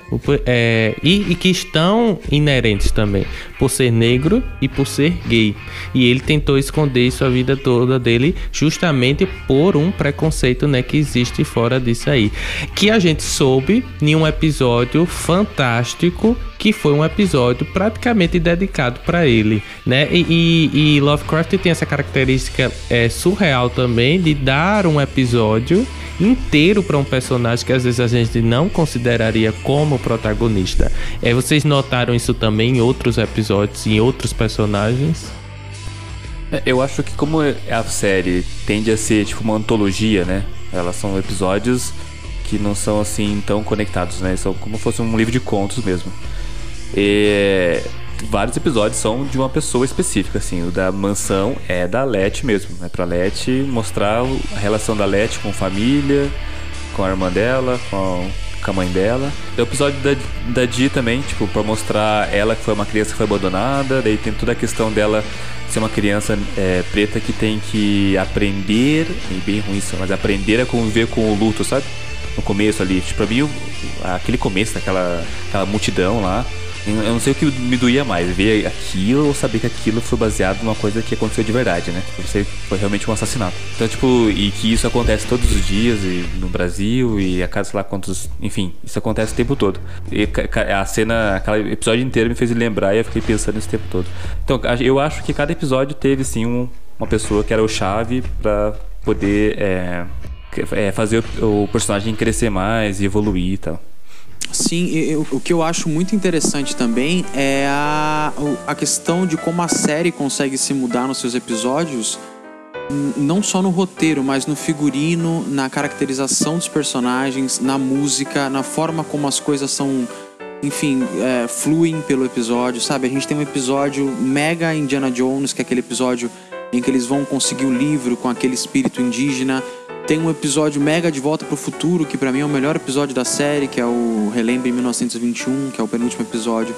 É, e, e, que estão inerentes também, por ser negro e por ser gay. E ele tentou esconder isso a vida toda dele, justamente por um preconceito, né, que existe fora disso aí. Que a gente soube em um episódio fantástico, que foi um episódio praticamente dedicado para ele, né? E, e, e Lovecraft tem essa característica é, surreal também de dar um episódio episódio inteiro para um personagem que às vezes a gente não consideraria como protagonista. É, vocês notaram isso também em outros episódios, em outros personagens? É, eu acho que como a série tende a ser tipo uma antologia, né? Elas são episódios que não são assim tão conectados, né? São como se fosse um livro de contos mesmo. E vários episódios são de uma pessoa específica, assim. O da mansão é da Leti mesmo. É pra Leti mostrar a relação da Leti com família, com a irmã dela, com, a mãe dela. Tem o episódio da, da Di também, tipo, pra mostrar ela que foi uma criança que foi abandonada. Daí tem toda a questão dela ser uma criança é, preta que tem que aprender, é bem ruim isso, mas aprender a conviver com o luto, sabe? no começo ali. Tipo, pra mim, aquele começo daquela aquela multidão lá, eu não sei o que me doía mais, ver aquilo ou saber que aquilo foi baseado numa coisa que aconteceu de verdade, né? Tipo, Você foi realmente um assassinato. Então, tipo, e que isso acontece todos os dias e no Brasil e a lá quantos. Enfim, isso acontece o tempo todo. E a cena, aquele episódio inteiro me fez lembrar e eu fiquei pensando nisso o tempo todo. Então, eu acho que cada episódio teve sim um- uma pessoa que era o chave pra poder é, é, fazer o, o personagem crescer mais e evoluir e tal. Sim, eu- o que eu acho muito interessante também é a, a questão de como a série consegue se mudar nos seus episódios, não só no roteiro, mas no figurino, na caracterização dos personagens, na música, na forma como as coisas são, enfim, é, fluem pelo episódio, sabe? A gente tem um episódio mega Indiana Jones, que é aquele episódio em que eles vão conseguir o livro com aquele espírito indígena. Tem um episódio mega de Volta pro Futuro, que pra mim é o melhor episódio da série, que é o Relembre 1921, que é o penúltimo episódio.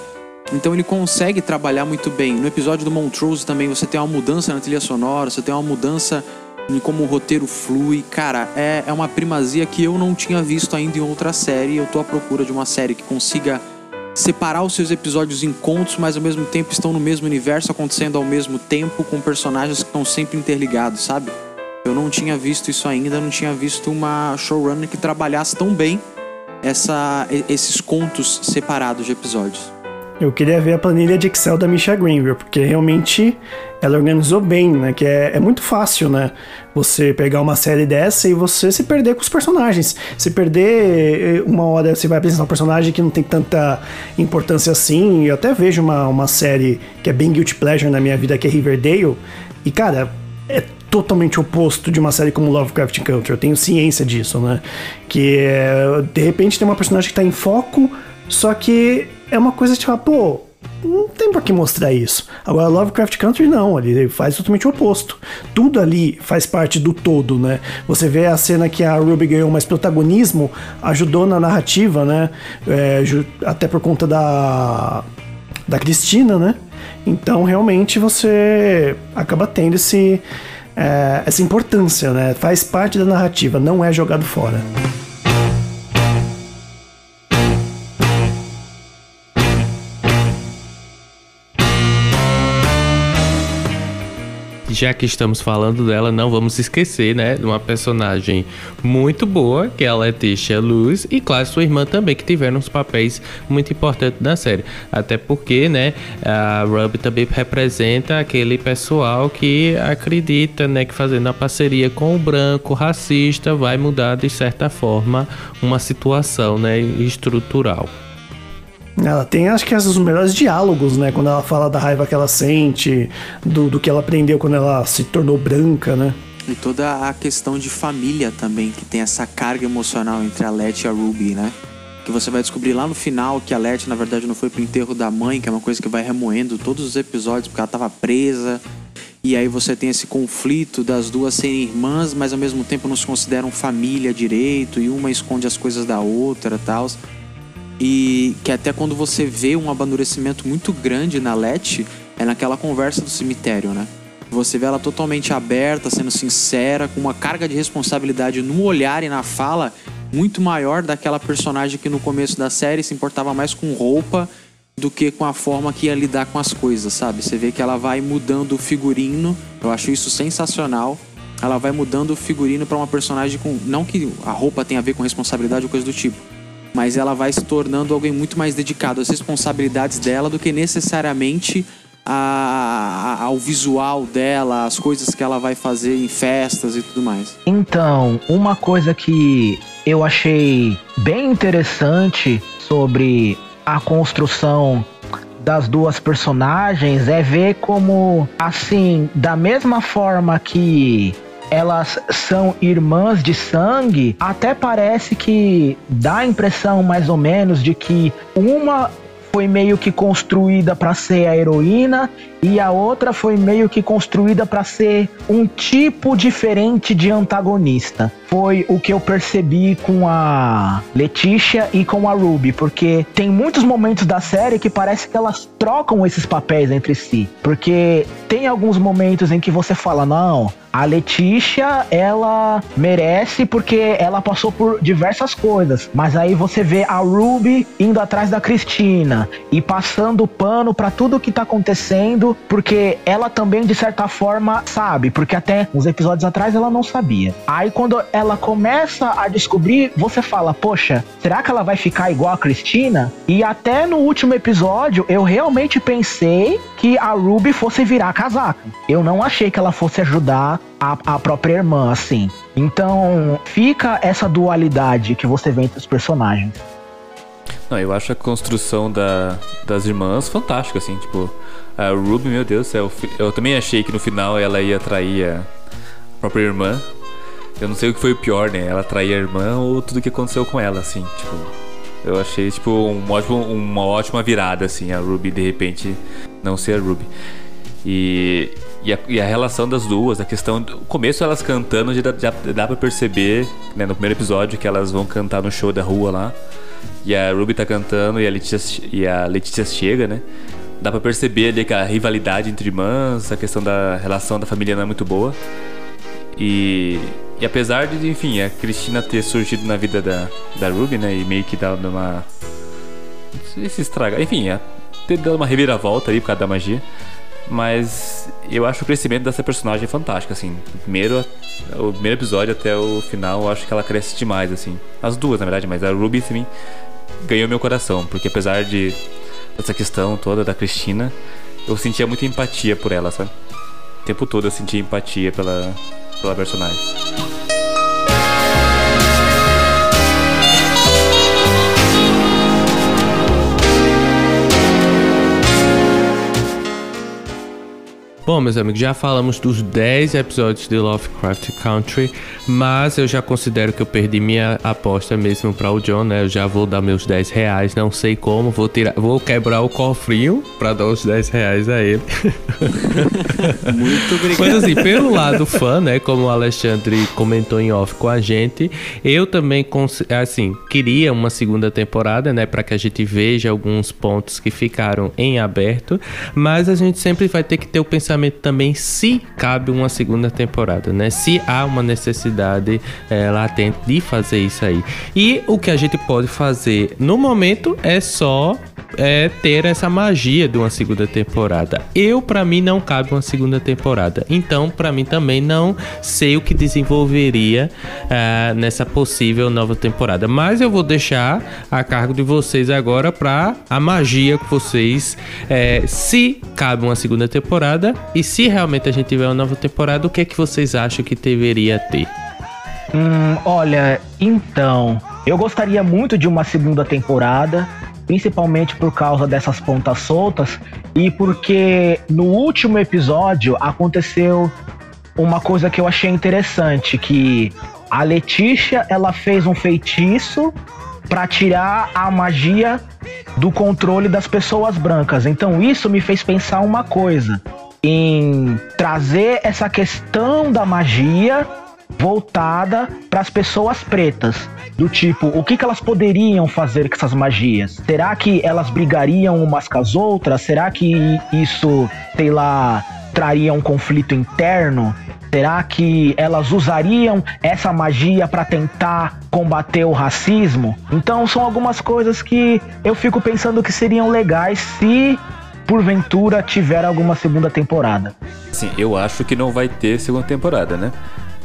Então ele consegue trabalhar muito bem. No episódio do Montrose também você tem uma mudança na trilha sonora, você tem uma mudança em como o roteiro flui. Cara, é, é uma primazia que eu não tinha visto ainda em outra série. Eu tô à procura de uma série que consiga separar os seus episódios em contos, mas ao mesmo tempo estão no mesmo universo, acontecendo ao mesmo tempo, com personagens que estão sempre interligados, sabe? Eu não tinha visto isso ainda, não tinha visto uma showrunner que trabalhasse tão bem essa, esses contos separados de episódios. Eu queria ver a planilha de Excel da Misha Green, viu? Porque realmente ela organizou bem, né? Que é, é muito fácil, né? Você pegar uma série dessa e você se perder com os personagens. Se perder, eh, uma hora você vai apresentar um personagem que não tem tanta importância assim. Eu até vejo uma, uma série que é bem guilty pleasure na minha vida, que é Riverdale. E, cara, é totalmente oposto de uma série como Lovecraft Country. Eu tenho ciência disso, né? Que é, de repente tem uma personagem que tá em foco, só que é uma coisa tipo, pô, não tem por que mostrar isso. Agora, Lovecraft Country não, ele faz totalmente o oposto. Tudo ali faz parte do todo, né? Você vê a cena que a Ruby ganhou mais protagonismo, ajudou na narrativa, né? É, até por conta da da Cristina, né? Então realmente você acaba tendo esse, é, essa importância, né? Faz parte da narrativa, não é jogado fora. Já que estamos falando dela, não vamos esquecer, né, de uma personagem muito boa, que é a Leticia Luz, e claro, sua irmã também, que tiveram uns papéis muito importantes na série. Até porque, né, a Ruby também representa aquele pessoal que acredita, né, que fazendo a parceria com o branco racista vai mudar de certa forma uma situação, né, estrutural. Ela tem, acho que, esses melhores diálogos, né? Quando ela fala da raiva que ela sente, do, do que ela aprendeu quando ela se tornou branca, né? E toda a questão de família também, que tem essa carga emocional entre a Letty e a Ruby, né? Que você vai descobrir lá no final que a Letty, na verdade, não foi pro enterro da mãe, que é uma coisa que vai remoendo todos os episódios, porque ela tava presa. E aí você tem esse conflito das duas serem irmãs, mas ao mesmo tempo não se consideram família direito, e uma esconde as coisas da outra e tal. E que até quando você vê um amadurecimento muito grande na Letty, é naquela conversa do cemitério, né? Você vê ela totalmente aberta, sendo sincera, com uma carga de responsabilidade no olhar e na fala muito maior daquela personagem que no começo da série se importava mais com roupa do que com a forma que ia lidar com as coisas, sabe? Você vê que ela vai mudando o figurino, eu acho isso sensacional. Ela vai mudando o figurino pra uma personagem com. Não que a roupa tenha a ver com responsabilidade ou coisa do tipo, mas ela vai se tornando alguém muito mais dedicado às responsabilidades dela do que necessariamente a- a- ao visual dela, às coisas que ela vai fazer em festas e tudo mais. Então, uma coisa que eu achei bem interessante sobre a construção das duas personagens é ver como, assim, da mesma forma que elas são irmãs de sangue, até parece que dá a impressão mais ou menos de que uma foi meio que construída para ser a heroína e a outra foi meio que construída para ser um tipo diferente de antagonista. Foi o que eu percebi com a Letícia e com a Ruby, porque tem muitos momentos da série que parece que elas trocam esses papéis entre si, porque tem alguns momentos em que você fala não, a Letícia, ela merece porque ela passou por diversas coisas. Mas aí você vê a Ruby indo atrás da Cristina e passando pano para tudo que tá acontecendo, porque ela também de certa forma sabe, porque até uns episódios atrás ela não sabia. Aí quando ela começa a descobrir, você fala: "Poxa, será que ela vai ficar igual a Cristina?" E até no último episódio eu realmente pensei que a Ruby fosse virar casaca. Eu não achei que ela fosse ajudar a, a própria irmã, assim. Então, fica essa dualidade que você vê entre os personagens. Não, eu acho a construção da, das irmãs fantástica, assim, tipo, a Ruby, meu Deus céu, eu também achei que no final ela ia trair a própria irmã. Eu não sei o que foi o pior, né? Ela trair a irmã ou tudo que aconteceu com ela, assim, tipo. Eu achei, tipo, um ótimo, uma ótima virada, assim, a Ruby de repente não ser a Ruby. E, e, a, e a relação das duas, a questão. No começo elas cantando, já, já dá pra perceber, né, no primeiro episódio, que elas vão cantar no show da rua lá. E a Ruby tá cantando e a Letícia, e a Letícia chega, né? Dá pra perceber ali que a rivalidade entre irmãs, a questão da relação da família não é muito boa. E, e apesar de, enfim, a Cristina ter surgido na vida da, da Ruby, né? E meio que dando uma. Se estragar. Enfim, ter dado uma reviravolta aí por causa da magia. Mas eu acho o crescimento dessa personagem fantástico, assim. Primeiro, o primeiro episódio até o final, eu acho que ela cresce demais, assim. As duas, na verdade, mas a Ruby, assim, ganhou meu coração. Porque apesar de dessa questão toda da Cristina, eu sentia muita empatia por ela, sabe? O tempo todo eu sentia empatia pela, pela personagem. Bom, meus amigos, já falamos dos 10 episódios de Lovecraft Country, mas eu já considero que eu perdi minha aposta mesmo para o John, né? Eu já vou dar meus 10 reais, não sei como, vou tirar, vou quebrar o cofrinho para dar os 10 reais a ele. Muito obrigado. Mas assim, pelo lado fã, né? Como o Alexandre comentou em off com a gente, eu também, assim, queria uma segunda temporada, né? Para que a gente veja alguns pontos que ficaram em aberto, mas a gente sempre vai ter que ter o pensamento também se cabe uma segunda temporada, né? Se há uma necessidade é, latente de fazer isso aí. E o que a gente pode fazer no momento é só é, ter essa magia de uma segunda temporada. Eu, para mim, não cabe uma segunda temporada. Então, para mim também não sei o que desenvolveria é, nessa possível nova temporada. Mas eu vou deixar a cargo de vocês agora para a magia que vocês, é, se cabe uma segunda temporada e se realmente a gente tiver uma nova temporada, o que é que vocês acham que deveria ter? Hum, olha, então, eu gostaria muito de uma segunda temporada, principalmente por causa dessas pontas soltas e porque no último episódio aconteceu uma coisa que eu achei interessante, que a Letícia, ela fez um feitiço para tirar a magia do controle das pessoas brancas. Então isso me fez pensar uma coisa em trazer essa questão da magia voltada para as pessoas pretas. Do tipo, o que, que elas poderiam fazer com essas magias? Será que elas brigariam umas com as outras? Será que isso, sei lá, traria um conflito interno? Será que elas usariam essa magia para tentar combater o racismo? Então são algumas coisas que eu fico pensando que seriam legais se porventura tiver alguma segunda temporada. Sim, eu acho que não vai ter segunda temporada, né?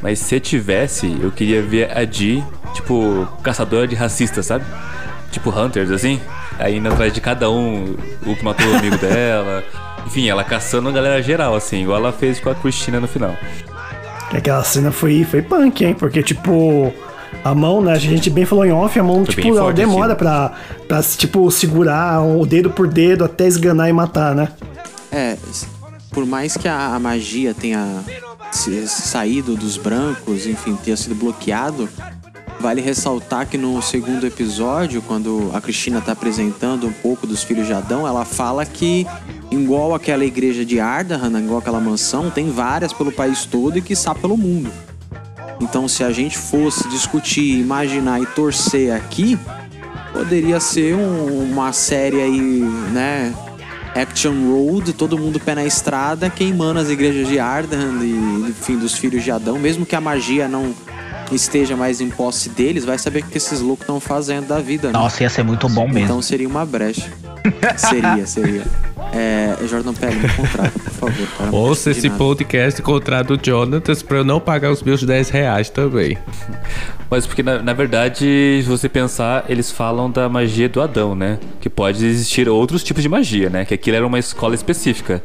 Mas se tivesse, eu queria ver a Dee, tipo, caçadora de racistas, sabe? Tipo Hunters, assim. Aí indo atrás de cada um, o que matou o amigo dela. Enfim, ela caçando a galera geral, assim, igual ela fez com a Cristina no final. Aquela cena foi, foi punk, hein? Porque, tipo, a mão, né? A gente bem falou em off, a mão, Foi tipo, ela demora assim. pra, pra, tipo, segurar o dedo por dedo até esganar e matar, né? É, por mais que a, a magia tenha saído dos brancos, enfim, tenha sido bloqueado, Vale ressaltar que no segundo episódio, quando a Cristina está apresentando um pouco dos filhos de Adão, ela fala que, igual aquela igreja de Ardahan, igual aquela mansão, tem várias pelo país todo e que está pelo mundo. Então, se a gente fosse discutir, imaginar e torcer aqui, poderia ser um- uma série aí, né? Action Road, todo mundo pé na estrada, queimando as igrejas de Ardahan e, enfim, dos filhos de Adão. Mesmo que a magia não esteja mais em posse deles, vai saber o que esses loucos estão fazendo da vida, né? Nossa, ia ser muito bom mesmo. Então seria uma brecha. seria, seria. É, Jordan Pelli, me contrata, por favor. Cara, Ouça esse nada. podcast contrato do Jonatas pra eu não pagar os meus 10 reais também. Mas porque, na, na verdade, se você pensar, eles falam da magia do Adão, né? Que pode existir outros tipos de magia, né? Que aquilo era uma escola específica.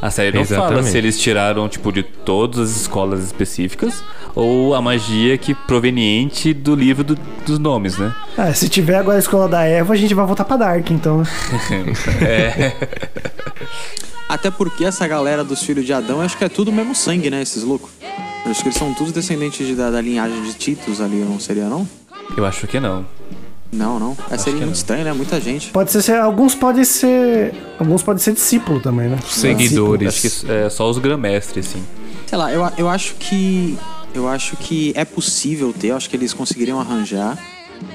A série não fala Exatamente. se eles tiraram, tipo, de todas as escolas específicas ou a magia que proveniente do livro do- dos nomes, né? Ah, se tiver agora a escola da Eva, a gente vai voltar pra Dark, então. Até porque essa galera dos filhos de Adão, eu acho que é tudo o mesmo sangue, né? Esses loucos. Eu acho que eles são todos descendentes de- da, da linhagem de Titus ali, não seria não? Eu acho que não. Não, não. É, seria muito não. estranho, né? Muita gente. Pode ser, ser- alguns podem ser. Alguns podem ser discípulo também, né? Seguidores. Acho que é só os grã-mestres, assim. Sei lá, eu, eu acho que. Eu acho que é possível ter, eu acho que eles conseguiriam arranjar.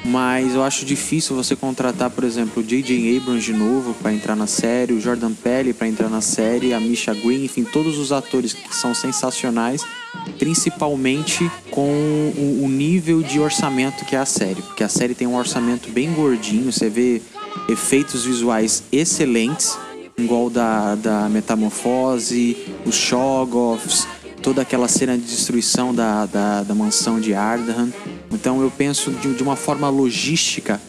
Mas eu acho difícil você contratar, por exemplo, o J.J. Abrams de novo pra entrar na série, o Jordan Pelli pra entrar na série, a Misha Green, enfim, todos os atores que são sensacionais, principalmente com o, o nível de orçamento que é a série. Porque a série tem um orçamento bem gordinho, você vê efeitos visuais excelentes, igual da, da Metamorfose, os Shoggoths, toda aquela cena de destruição da, da, da mansão de Ardahan. Então eu penso de, de uma forma logística,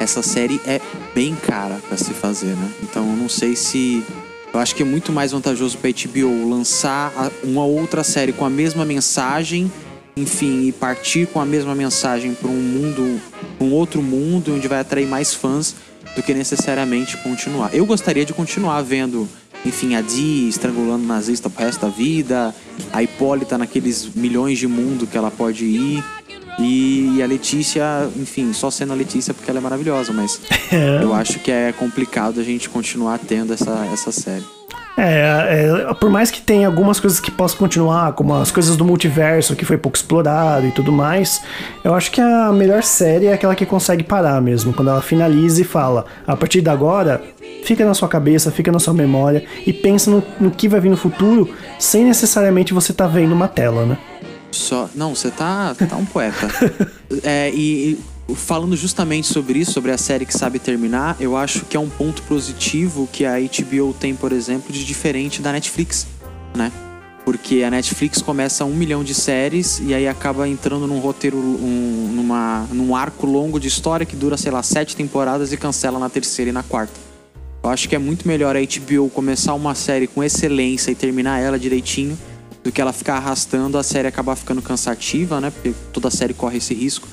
essa série é bem cara para se fazer, né? Então eu não sei se. Eu acho que é muito mais vantajoso para HBO lançar uma outra série com a mesma mensagem, enfim, e partir com a mesma mensagem para um mundo, um outro mundo onde vai atrair mais fãs do que necessariamente continuar. Eu gostaria de continuar vendo, enfim, a Dee estrangulando o nazista pro resto da vida, a Hipólita naqueles milhões de mundo que ela pode ir. E a Letícia, enfim, só sendo a Letícia porque ela é maravilhosa, mas eu acho que é complicado a gente continuar tendo essa, essa série. É, é, por mais que tenha algumas coisas que possam continuar, como as coisas do multiverso, que foi pouco explorado e tudo mais, eu acho que a melhor série é aquela que consegue parar mesmo, quando ela finaliza e fala: a partir de agora, fica na sua cabeça, fica na sua memória e pensa no, no que vai vir no futuro, sem necessariamente você estar vendo uma tela, né? Só. Não, você tá, tá um poeta. É, e falando justamente sobre isso, sobre a série que sabe terminar, eu acho que é um ponto positivo que a HBO tem, por exemplo, de diferente da Netflix, né? Porque a Netflix começa um milhão de séries e aí acaba entrando num roteiro, um- numa, num arco longo de história que dura, sei lá, sete temporadas e cancela na terceira e na quarta. Eu acho que é muito melhor a HBO começar uma série com excelência e terminar ela direitinho do que ela ficar arrastando, a série acabar ficando cansativa, né? Porque toda série corre esse risco.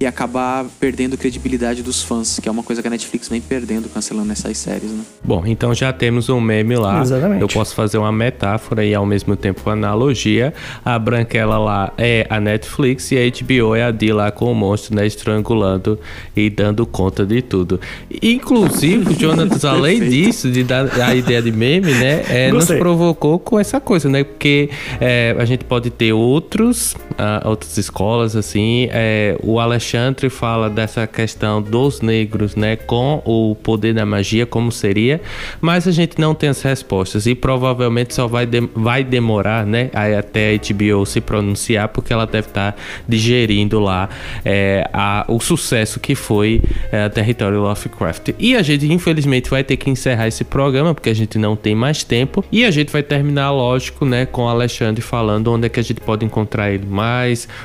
E acabar perdendo credibilidade dos fãs, que é uma coisa que a Netflix vem perdendo cancelando essas séries, né? Bom, então já temos um meme lá. Exatamente. Eu posso fazer uma metáfora e ao mesmo tempo uma analogia. A Branquela lá é a Netflix e a HBO é a Dee lá com o monstro, né? Estrangulando e dando conta de tudo. Inclusive, o Jonathan, além disso, de dar a ideia de meme, né? É, nos provocou com essa coisa, né? Porque é, a gente pode ter outros, ah, outras escolas, assim. É, o Alexandre fala dessa questão dos negros, né? Com o poder da magia, como seria. Mas a gente não tem as respostas. E provavelmente só vai, dem- vai demorar, né? Até a HBO se pronunciar, porque ela deve estar digerindo lá é, a- o sucesso que foi é, Território Lovecraft. E a gente, infelizmente, vai ter que encerrar esse programa, porque a gente não tem mais tempo. E a gente vai terminar, lógico, né, com o Alexandre falando onde é que a gente pode encontrar ele mais,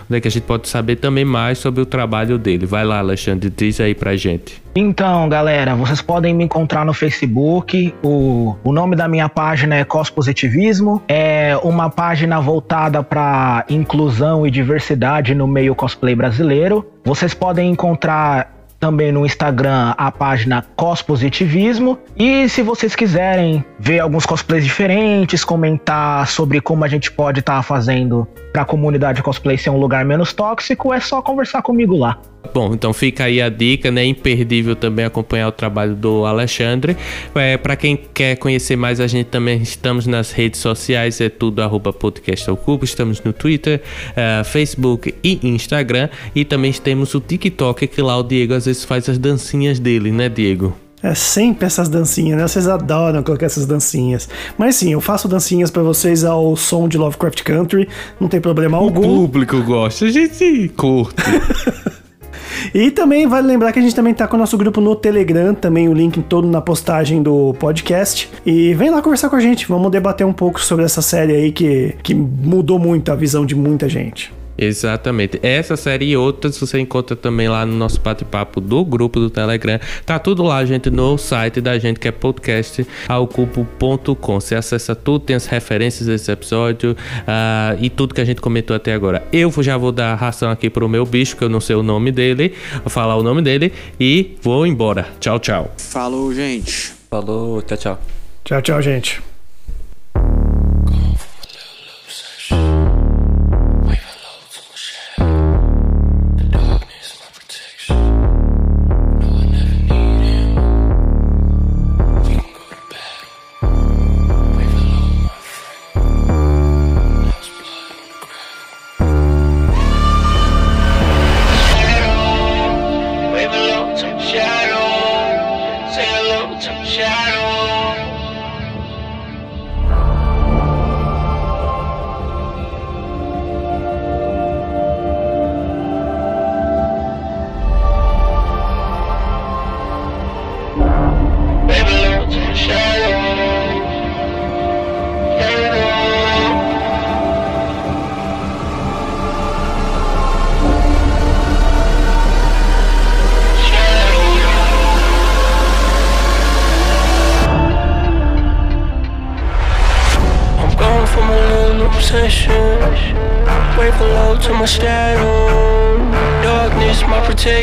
onde é que a gente pode saber também mais sobre o trabalho dele. Vai lá, Alexandre, diz aí pra gente. Então, galera, vocês podem me encontrar no Facebook. O, o nome da minha página é Cospositivismo. É uma página voltada para inclusão e diversidade no meio cosplay brasileiro. Vocês podem encontrar também no Instagram a página Cospositivismo. E se vocês quiserem ver alguns cosplays diferentes, comentar sobre como a gente pode estar tá fazendo para a comunidade cosplay ser um lugar menos tóxico, é só conversar comigo lá. Bom, então fica aí a dica, né? Imperdível também acompanhar o trabalho do Alexandre. É, para quem quer conhecer mais, a gente também estamos nas redes sociais, é tudo arroba podcast ao cubo. Estamos no Twitter, uh, Facebook e Instagram. E também temos o TikTok, que lá o Diego às vezes faz as dancinhas dele, né, Diego? É sempre essas dancinhas, né? Vocês adoram colocar essas dancinhas. Mas sim, eu faço dancinhas para vocês ao som de Lovecraft Country, não tem problema algum. O público gosta, a gente curte. E também vale lembrar que a gente também tá com o nosso grupo no Telegram, também o link todo na postagem do podcast. E vem lá conversar com a gente, vamos debater um pouco sobre essa série aí que, que mudou muito a visão de muita gente. Exatamente. Essa série e outras você encontra também lá no nosso bate-papo do grupo do Telegram. Tá tudo lá, gente, no site da gente, que é podcastalcupo.com. Você acessa tudo, tem as referências desse episódio uh, e tudo que a gente comentou até agora. Eu já vou dar ração aqui pro meu bicho, que eu não sei o nome dele, vou falar o nome dele e vou embora. Tchau, tchau. Falou, gente. Falou, tchau, tchau. Tchau, tchau, gente.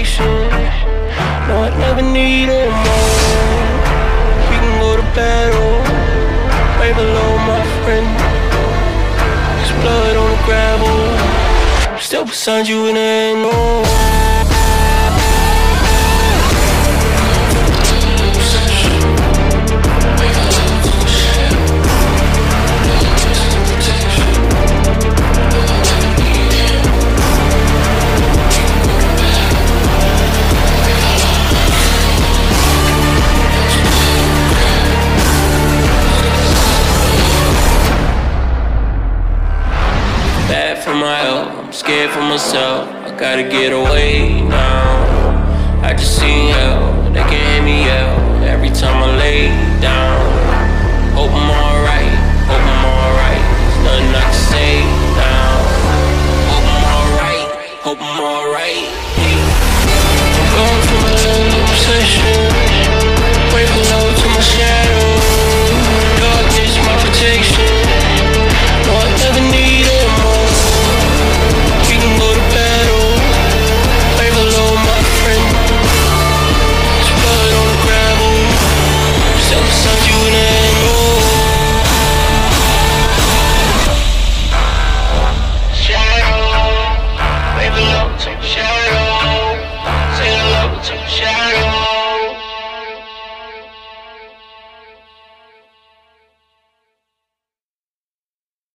vacation No, I never needed more. We can go to battle. Way below my friend. There's blood on the gravel. Still beside you in the end, oh. Myself. I gotta get away now. I just see hell, they can hear me yell every time I lay down. Hope I'm alright, hope I'm alright. There's nothing I can say now. Hope I'm alright, hope I'm alright. Going a little obsession. Wait for love.